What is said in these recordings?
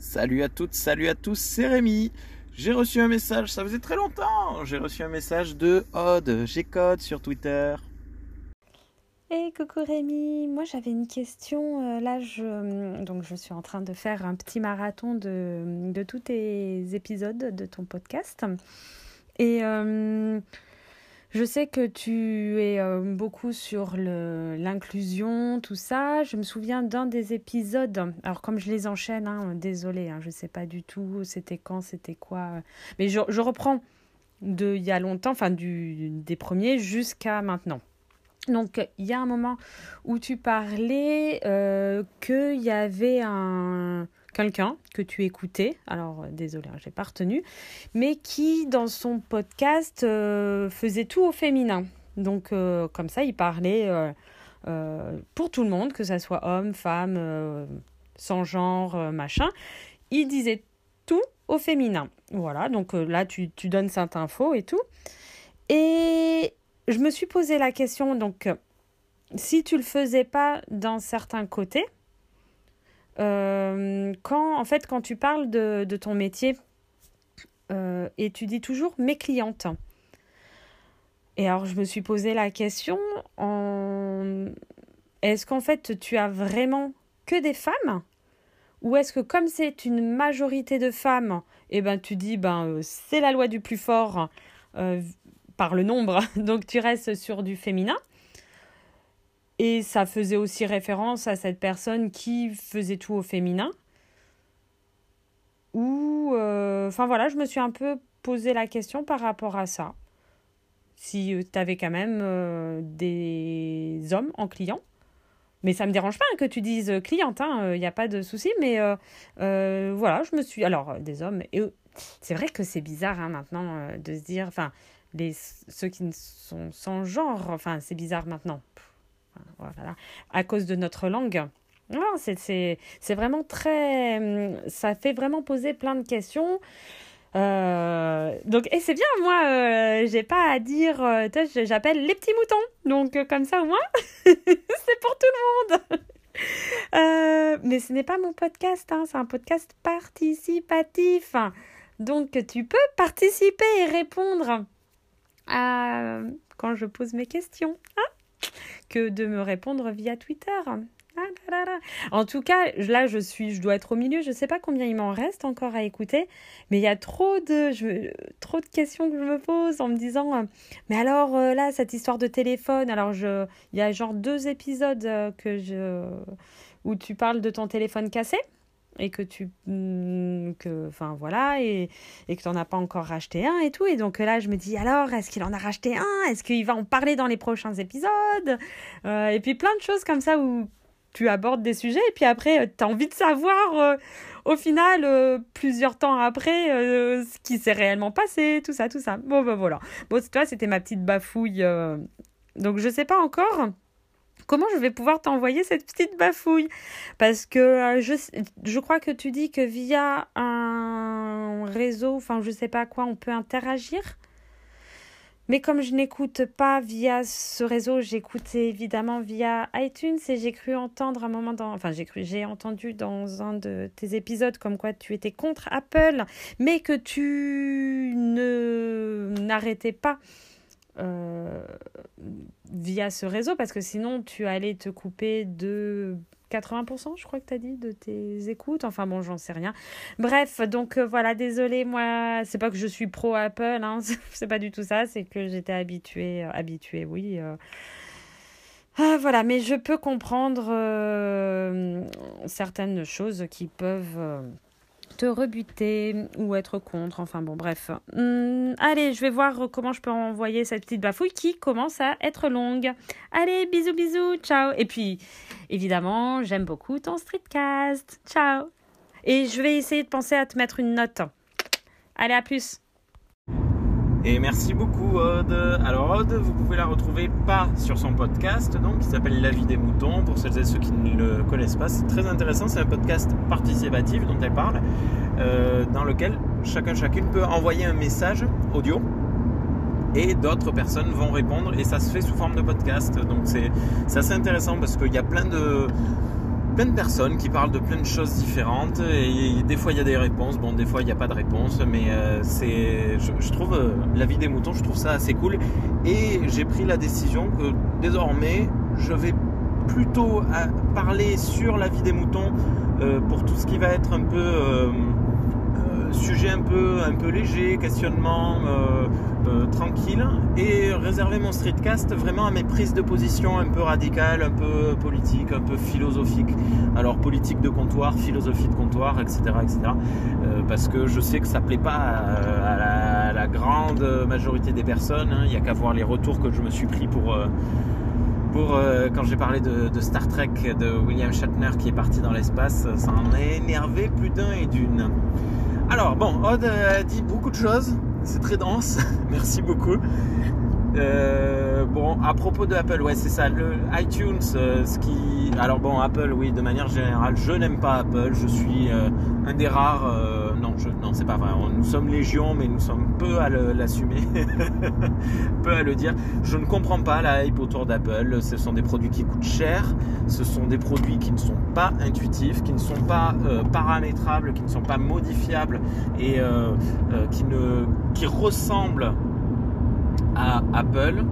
Salut à toutes, salut à tous, c'est Rémi. J'ai reçu un message, ça faisait très longtemps. J'ai reçu un message de Odd, G-Code sur Twitter. Hey coucou Rémi, moi j'avais une question. Euh, là, je, donc je suis en train de faire un petit marathon de, de tous tes épisodes de ton podcast. Et euh, je sais que tu es euh, beaucoup sur l'inclusion, tout ça. Je me souviens d'un des épisodes. Alors, comme je les enchaîne, hein, désolé, hein, je ne sais pas du tout c'était quand, c'était quoi. Mais je, reprends de y a longtemps, enfin des premiers jusqu'à maintenant. Donc, il y a un moment où tu parlais euh, qu'il y avait un quelqu'un que tu écoutais, alors euh, désolé, hein, j'ai pas retenu, mais qui dans son podcast euh, faisait tout au féminin. Donc euh, comme ça, il parlait pour tout le monde, que ce soit homme, femme, sans genre, machin. Il disait tout au féminin. Voilà, donc là tu, tu donnes cette info et tout. Et je me suis posé la question, donc si tu le faisais pas dans certains côtés, euh, quand, en fait, quand tu parles de, ton métier, euh, et tu dis toujours mes clientes. Et alors, je me suis posé la question est-ce qu'en fait, tu as vraiment que des femmes? Ou est-ce que, comme c'est une majorité de femmes, eh ben, tu dis ben, euh, c'est la loi du plus fort par le nombre, donc tu restes sur du féminin? Et ça faisait aussi référence à cette personne qui faisait tout au féminin. Ou, euh, enfin voilà, je me suis un peu posé la question par rapport à ça. Si euh, tu avais quand même euh, des hommes en client. Mais ça me dérange pas que tu dises cliente, il hein, n'y a pas de souci. Mais voilà, je me suis. Alors, des hommes. Et c'est vrai que c'est bizarre hein, maintenant de se dire. Enfin, les, ceux qui sont sans genre. Enfin, c'est bizarre maintenant voilà, à cause de notre langue. C'est vraiment très. Ça fait vraiment poser plein de questions. Euh, donc, et c'est bien, moi, euh, j'ai pas à dire, euh, j'appelle les petits moutons. Donc, euh, comme ça, au moins, c'est pour tout le monde. mais ce n'est pas mon podcast, hein, c'est un podcast participatif. Donc, tu peux participer et répondre à, quand je pose mes questions. Hein que de me répondre via Twitter. Ah en tout cas, là, je suis, je dois être au milieu. Je ne sais pas combien il m'en reste encore à écouter, mais il y a trop de, trop de questions que je me pose en me disant, euh, mais alors euh, là, cette histoire de téléphone. Alors, je, il y a genre deux épisodes euh, que je, où tu parles de ton téléphone cassé et que tu mm, que enfin voilà et, et que tu n'en as pas encore racheté un et tout. Et donc là je me dis alors est-ce qu'il en a racheté un? Est-ce qu'il va en parler dans les prochains épisodes? Euh, et puis plein de choses comme ça où tu abordes des sujets. Et puis après euh, tu as envie de savoir euh, au final plusieurs temps après ce qui s'est réellement passé tout ça tout ça. Bon ben voilà. Bon toi c'était ma petite bafouille donc je sais pas encore comment je vais pouvoir t'envoyer cette petite bafouille? Parce que euh, je, je crois que tu dis que via un réseau, enfin je sais pas quoi, on peut interagir. Mais comme je n'écoute pas via ce réseau, j'écoute évidemment via iTunes et j'ai cru entendre un moment dans, enfin j'ai cru, j'ai entendu dans un de tes épisodes comme quoi tu étais contre Apple, mais que tu ne n'arrêtais pas euh, via ce réseau parce que sinon tu allais te couper de 80%, je crois que tu as dit, de tes écoutes. Enfin bon, j'en sais rien. Bref, donc euh, voilà, désolé, moi, c'est pas que je suis pro Apple, hein, c'est pas du tout ça, c'est que j'étais habituée, euh, habituée, oui. Ah, voilà, mais je peux comprendre certaines choses qui peuvent te rebuter ou être contre. Enfin bon, bref. Hum, allez, je vais voir comment je peux envoyer cette petite bafouille qui commence à être longue. Allez, bisous, bisous, ciao. Et puis, évidemment, j'aime beaucoup ton streetcast. Ciao. Et je vais essayer de penser à te mettre une note. Allez, à plus. Et merci beaucoup Aude. Alors Aude, vous pouvez la retrouver pas sur son podcast, donc qui s'appelle La vie des moutons. Pour celles et ceux qui ne le connaissent pas, c'est très intéressant. C'est un podcast participatif dont elle parle, euh, dans lequel chacun chacune peut envoyer un message audio et d'autres personnes vont répondre et ça se fait sous forme de podcast. Donc c'est assez intéressant parce qu'il y a plein de plein de personnes qui parlent de plein de choses différentes et des fois il y a des réponses, bon des fois il n'y a pas de réponse, mais euh, c'est, je, trouve euh, la vie des moutons, je trouve ça assez cool. Et j'ai pris la décision que désormais je vais plutôt parler sur la vie des moutons pour tout ce qui va être un peu sujet un peu, un peu léger, questionnement euh, euh, tranquille, et réserver mon streetcast vraiment à mes prises de position un peu radicales, un peu politiques, un peu philosophiques. Alors politique de comptoir, philosophie de comptoir, etc. etc. Euh, parce que je sais que ça plaît pas à, la, grande majorité des personnes. Hein. Il n'y a qu'à voir les retours que je me suis pris pour... pour quand j'ai parlé de, de, Star Trek de William Shatner qui est parti dans l'espace, ça en a énervé plus d'un et d'une. Alors, bon, Odd a dit beaucoup de choses. C'est très dense. Merci beaucoup. Euh, bon, à propos de Apple, ouais, c'est ça. Le iTunes, euh, ce qui. Alors bon, Apple, oui, de manière générale, je n'aime pas Apple. Je suis euh, un des rares. Non, je, non, c'est pas vrai. Nous sommes légion, mais nous sommes peu à l'assumer, peu à le dire. Je ne comprends pas la hype autour d'Apple. Ce sont des produits qui coûtent cher. Ce sont des produits qui ne sont pas intuitifs, qui ne sont pas paramétrables, qui ne sont pas modifiables et qui ne, qui ressemblent à Apple,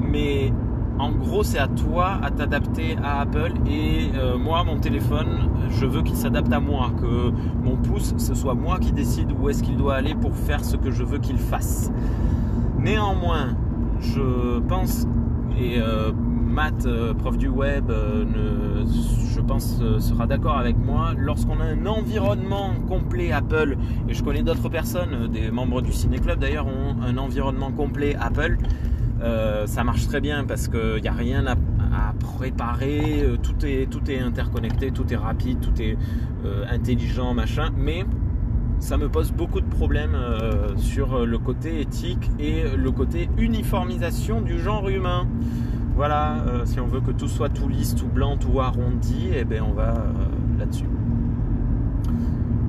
mais en gros, c'est à toi à t'adapter à Apple et euh, moi, mon téléphone, je veux qu'il s'adapte à moi, que mon pouce, ce soit moi qui décide où est-ce qu'il doit aller pour faire ce que je veux qu'il fasse. Néanmoins, je pense, et euh, Matt, euh, prof du web, je pense sera d'accord avec moi, lorsqu'on a un environnement complet Apple, et je connais d'autres personnes, des membres du Ciné Club d'ailleurs, ont un environnement complet Apple, euh, ça marche très bien parce qu'il n'y a rien à, préparer, euh, tout est, tout est interconnecté, tout est rapide, tout est euh, intelligent, machin, mais ça me pose beaucoup de problèmes sur le côté éthique et le côté uniformisation du genre humain. Voilà, si on veut que tout soit tout lisse, tout blanc, tout arrondi, et eh bien on va là-dessus.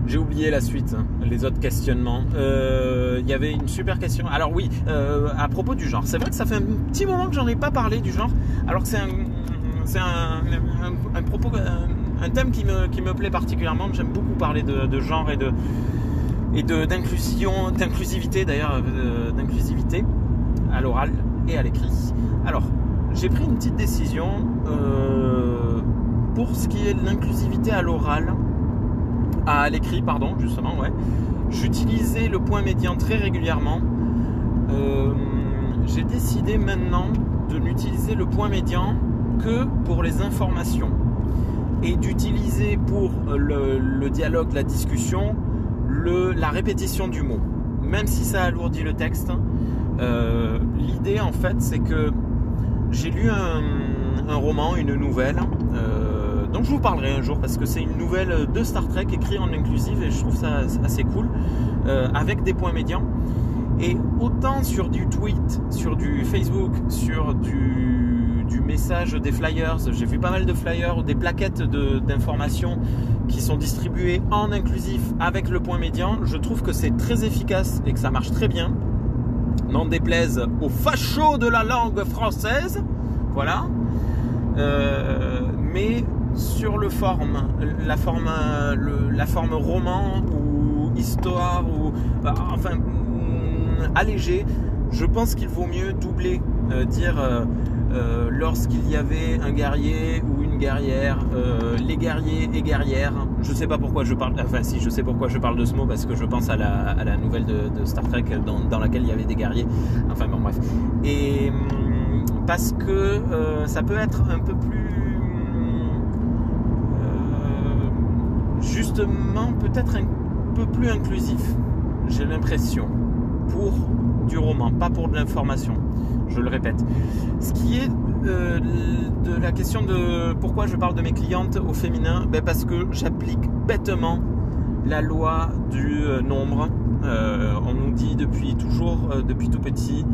J'ai oublié la suite, hein, les autres questionnements. Euh, il y avait une super question. Alors oui, euh, à propos du genre. C'est vrai que ça fait un petit moment que j'en ai pas parlé du genre, alors que c'est un, un, propos, un, thème qui me, qui me plaît particulièrement. J'aime beaucoup parler de, genre et de et d'inclusion, d'inclusivité d'ailleurs, euh, d'inclusivité à l'oral et à l'écrit. Alors, j'ai pris une petite décision pour ce qui est de l'inclusivité à l'oral à l'écrit, pardon, justement, ouais. J'utilisais le point médian très régulièrement. Euh, j'ai décidé maintenant de n'utiliser le point médian que pour les informations et d'utiliser pour le, dialogue, la discussion, la répétition du mot. Même si ça alourdit le texte, euh, l'idée en fait c'est que j'ai lu un, roman, une nouvelle. Euh, donc je vous parlerai un jour parce que c'est une nouvelle de Star Trek écrite en inclusive et je trouve ça assez cool euh, avec des points médians. Et autant sur du tweet, sur du Facebook, sur du, message des flyers, j'ai vu pas mal de flyers des plaquettes d'informations qui sont distribuées en inclusif avec le point médian. Je trouve que c'est très efficace et que ça marche très bien. N'en déplaise aux fachos de la langue française. Voilà. Euh, mais sur le forme, la forme, la forme roman ou histoire ou euh, enfin mm, allégé, je pense qu'il vaut mieux doubler, euh, dire euh, lorsqu'il y avait un guerrier ou une guerrière, les guerriers et guerrières. Je sais pas pourquoi je parle, enfin si je sais pourquoi je parle de ce mot parce que je pense à la, nouvelle de, Star Trek dans, dans, laquelle il y avait des guerriers. Enfin bon bref. Et mm, parce que ça peut être un peu plus justement peut-être un peu plus inclusif, j'ai l'impression, pour du roman, pas pour de l'information, je le répète. Ce qui est euh, de la question de pourquoi je parle de mes clientes au féminin, ben parce que j'applique bêtement la loi du euh, nombre. Euh, on nous dit depuis toujours, depuis tout petit,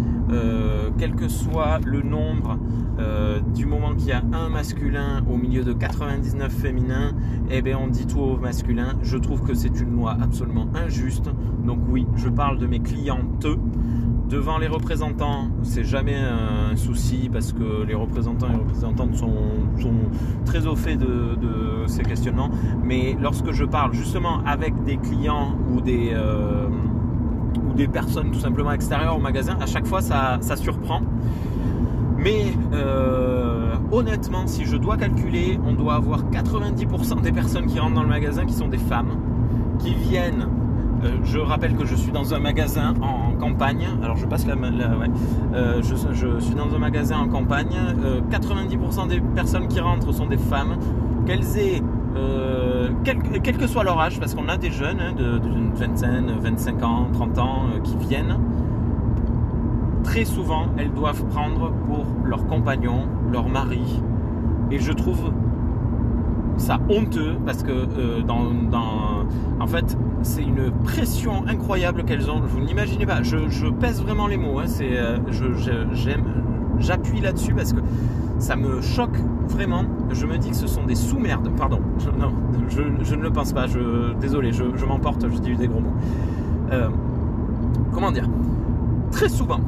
quel que soit le nombre euh, du moment qu'il y a un masculin au milieu de 99 féminins, eh bien on dit tout au masculin. Je trouve que c'est une loi absolument injuste. Donc oui, je parle de mes clientes Devant les représentants, c'est jamais un souci parce que les représentants et représentantes sont, très au fait de, ces questionnements. Mais lorsque je parle justement avec des clients ou des, euh, ou des personnes tout simplement extérieures au magasin, à chaque fois ça, surprend. Mais euh, honnêtement, si je dois calculer, on doit avoir 90% des personnes qui rentrent dans le magasin qui sont des femmes, qui viennent je rappelle que je suis dans un magasin en campagne. Alors je passe la, euh, je, suis dans un magasin en campagne. 90% euh, des personnes qui rentrent sont des femmes. Qu'elles quel, que soit leur âge, parce qu'on a des jeunes hein, de, de, vingtaine, 25 ans, 30 ans qui viennent, très souvent elles doivent prendre pour leur compagnon, leur mari. Et je trouve ça honteux parce que dans, en fait c'est une pression incroyable qu'elles ont. Vous n'imaginez pas. Je, pèse vraiment les mots. Hein. C'est, euh, j'aime, j'appuie là-dessus parce que ça me choque vraiment. Je me dis que ce sont des sous-merdes. Pardon. Je, non, je, ne le pense pas. Je, désolé, je, m'emporte. Je dis des gros mots. Euh, comment dire? Très souvent,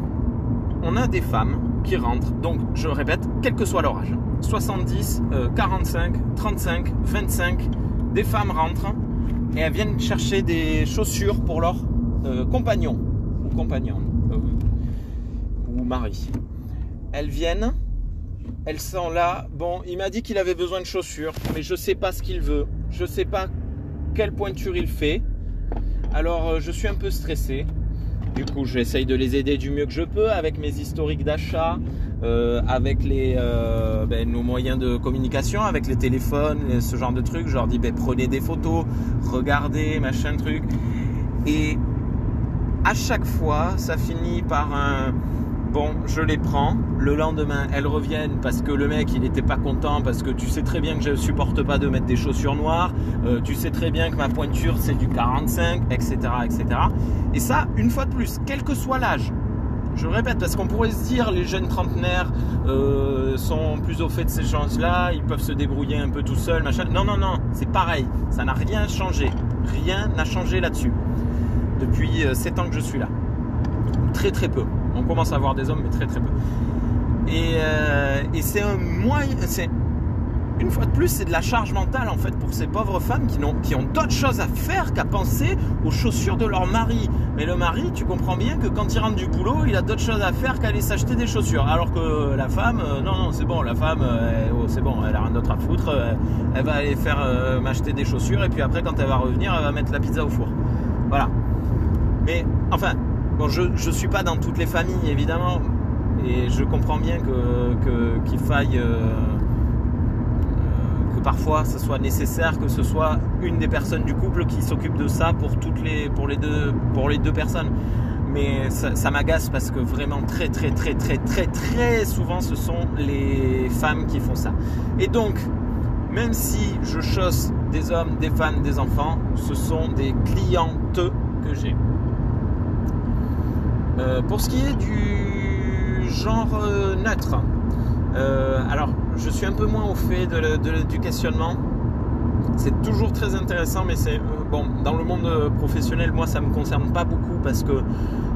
on a des femmes qui rentrent. Donc, je répète, quel que soit leur âge. 70, 45, 35, 25. Des femmes rentrent et elles viennent chercher des chaussures pour leur euh, compagnon ou compagnon euh, ou mari. Elles viennent, elles sont là. Bon, il m'a dit qu'il avait besoin de chaussures, mais je ne sais pas ce qu'il veut. Je ne sais pas quelle pointure il fait. Alors euh, je suis un peu stressé. Du coup, j'essaye de les aider du mieux que je peux avec mes historiques d'achat, euh, avec les, euh, ben, nos moyens de communication, avec les téléphones, ce genre de trucs. Je leur dis ben, prenez des photos, regardez, machin truc. Et à chaque fois, ça finit par un bon, je les prends. Le lendemain, elles reviennent parce que le mec, il n'était pas content, parce que tu sais très bien que je ne supporte pas de mettre des chaussures noires, euh, tu sais très bien que ma pointure, c'est du 45, etc., etc. Et ça, une fois de plus, quel que soit l'âge, je répète, parce qu'on pourrait se dire les jeunes trentenaires euh, sont plus au fait de ces choses-là, ils peuvent se débrouiller un peu tout seuls, machin. Non, non, non, c'est pareil, ça n'a rien changé. Rien n'a changé là-dessus. Depuis 7 euh, ans que je suis là. Très très peu. On commence à voir des hommes, mais très très peu. Et, euh, c'est un moyen. Une fois de plus, c'est de la charge mentale en fait pour ces pauvres femmes qui, ont d'autres choses à faire qu'à penser aux chaussures de leur mari. Mais le mari, tu comprends bien que quand il rentre du boulot, il a d'autres choses à faire qu'aller s'acheter des chaussures. Alors que la femme, euh, non, non, c'est bon, la femme, euh, oh, c'est bon, elle a rien d'autre à foutre. elle va aller faire m'acheter des chaussures et puis après, quand elle va revenir, elle va mettre la pizza au four. Voilà. Mais enfin, Bon, je ne suis pas dans toutes les familles, évidemment, et je comprends bien que, qu'il faille euh, euh, que parfois ce soit nécessaire que ce soit une des personnes du couple qui s'occupe de ça pour toutes les pour les deux pour les deux personnes. Mais ça, m'agace parce que vraiment très très très très très très souvent ce sont les femmes qui font ça. Et donc même si je chausse des hommes, des femmes, des enfants, ce sont des clientes que j'ai. Euh, pour ce qui est du genre euh, neutre, euh, alors je suis un peu moins au fait du questionnement. C'est toujours très intéressant, mais c'est bon dans le monde professionnel, moi ça me concerne pas beaucoup parce que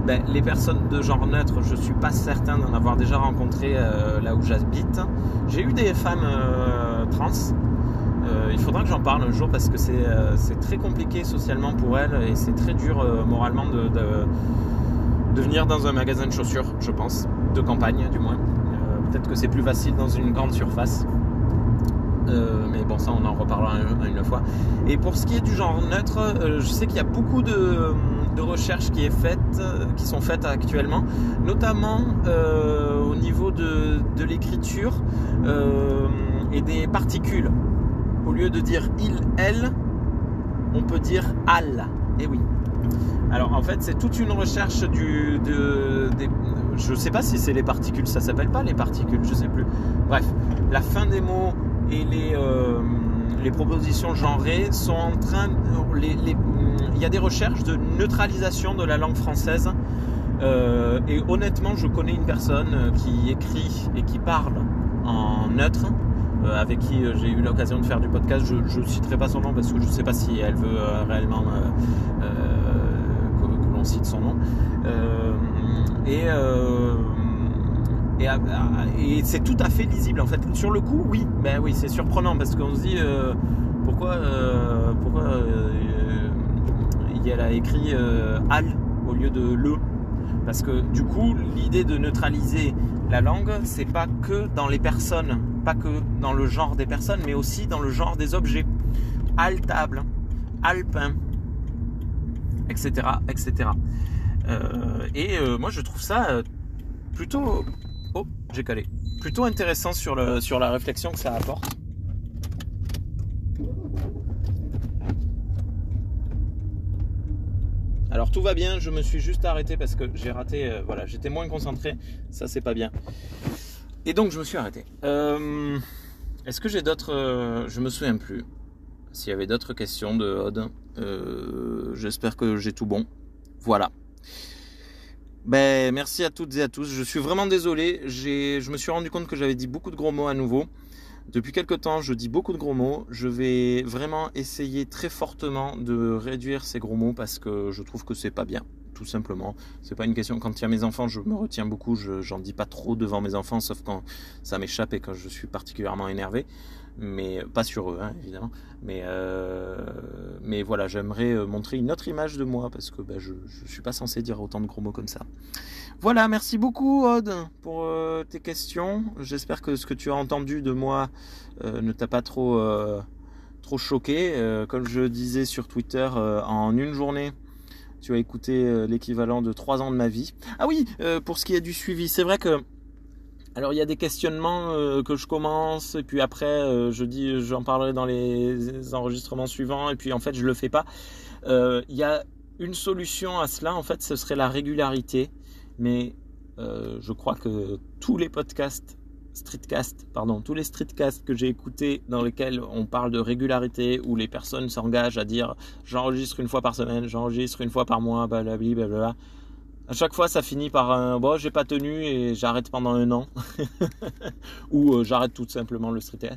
ben, les personnes de genre neutre, je suis pas certain d'en avoir déjà rencontré là où j'habite. J'ai eu des femmes trans. il faudra que j'en parle un jour parce que c'est très compliqué socialement pour elles et c'est très dur moralement de de venir dans un magasin de chaussures, je pense, de campagne du moins. Euh, peut-être que c'est plus facile dans une grande surface. Euh, mais bon, ça on en reparlera une, fois. Et pour ce qui est du genre neutre, euh, je sais qu'il y a beaucoup de, recherches qui, est qui sont faites actuellement, notamment au niveau de, l'écriture et des particules. Au lieu de dire il, elle, on peut dire al. Et eh oui. Alors en fait, c'est toute une recherche du, de, je ne sais pas si c'est les particules, ça s'appelle pas les particules, je sais plus. Bref, la fin des mots et les, euh, les propositions genrées sont en train, il y a des recherches de neutralisation de la langue française. Euh, et honnêtement, je connais une personne qui écrit et qui parle en neutre. Euh, avec qui j'ai eu l'occasion de faire du podcast. Je ne citerai pas son nom parce que je ne sais pas si elle veut réellement on cite son nom. Et et, c'est tout à fait lisible en fait. Sur le coup, oui, ben oui, c'est surprenant parce qu'on se dit pourquoi, pourquoi elle a écrit al au lieu de le? Parce que du coup, l'idée de neutraliser la langue, c'est pas que dans les personnes, pas que dans le genre des personnes, mais aussi dans le genre des objets. Altable, alpin, etc. etc. Euh, et euh, moi, je trouve ça euh, plutôt. Oh, j'ai calé. Plutôt intéressant sur, la réflexion que ça apporte. Alors tout va bien, je me suis juste arrêté parce que j'ai raté, voilà, j'étais moins concentré, ça c'est pas bien. Et donc je me suis arrêté. Est-ce que j'ai d'autres... Je me souviens plus. S'il y avait d'autres questions de Odd, j'espère que j'ai tout bon. Voilà. Ben, merci à toutes et à tous. Je suis vraiment désolé. Je me suis rendu compte que j'avais dit beaucoup de gros mots à nouveau. Depuis quelque temps, je dis beaucoup de gros mots. Je vais vraiment essayer très fortement de réduire ces gros mots parce que je trouve que c'est pas bien, tout simplement. C'est pas une question. Quand il y a mes enfants, je me retiens beaucoup. Je j'en dis pas trop devant mes enfants, sauf quand ça m'échappe et quand je suis particulièrement énervé mais pas sur eux hein, évidemment. Mais, euh, mais voilà, j'aimerais euh, montrer une autre image de moi parce que bah, je ne suis pas censé dire autant de gros mots comme ça. Voilà, merci beaucoup Aude pour euh, tes questions. J'espère que ce que tu as entendu de moi ne t'a pas trop, trop choqué. comme je disais sur Twitter, en une journée, tu as écouté l'équivalent de trois ans de ma vie. Ah oui, pour ce qui est du suivi, c'est vrai que alors il y a des questionnements euh, que je commence et puis après euh, je dis j'en parlerai dans les enregistrements suivants et puis en fait je le fais pas. Euh, il y a une solution à cela en fait ce serait la régularité mais je crois que tous les podcasts streetcast pardon tous les streetcasts que j'ai écoutés dans lesquels on parle de régularité où les personnes s'engagent à dire j'enregistre une fois par semaine j'enregistre une fois par mois blablabla blablabla à chaque fois, ça finit par un bon, j'ai pas tenu et j'arrête pendant un an, ou euh, j'arrête tout simplement le street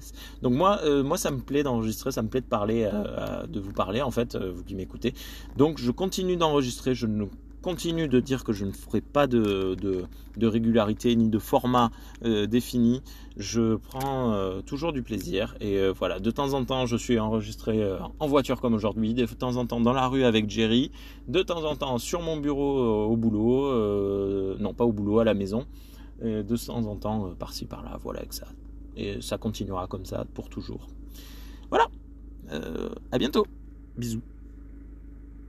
Donc moi, euh, moi, ça me plaît d'enregistrer, ça me plaît de parler, euh, de vous parler en fait, vous qui m'écoutez. Donc je continue d'enregistrer, je ne continue de dire que je ne ferai pas de, régularité ni de format euh, défini. Je prends euh, toujours du plaisir et euh, voilà, de temps en temps je suis enregistré en voiture comme aujourd'hui, de temps en temps dans la rue avec Jerry, de temps en temps sur mon bureau au boulot, non pas au boulot, à la maison, de temps en temps par-ci par-là, voilà avec ça. Et ça continuera comme ça pour toujours. Voilà, à bientôt, bisous.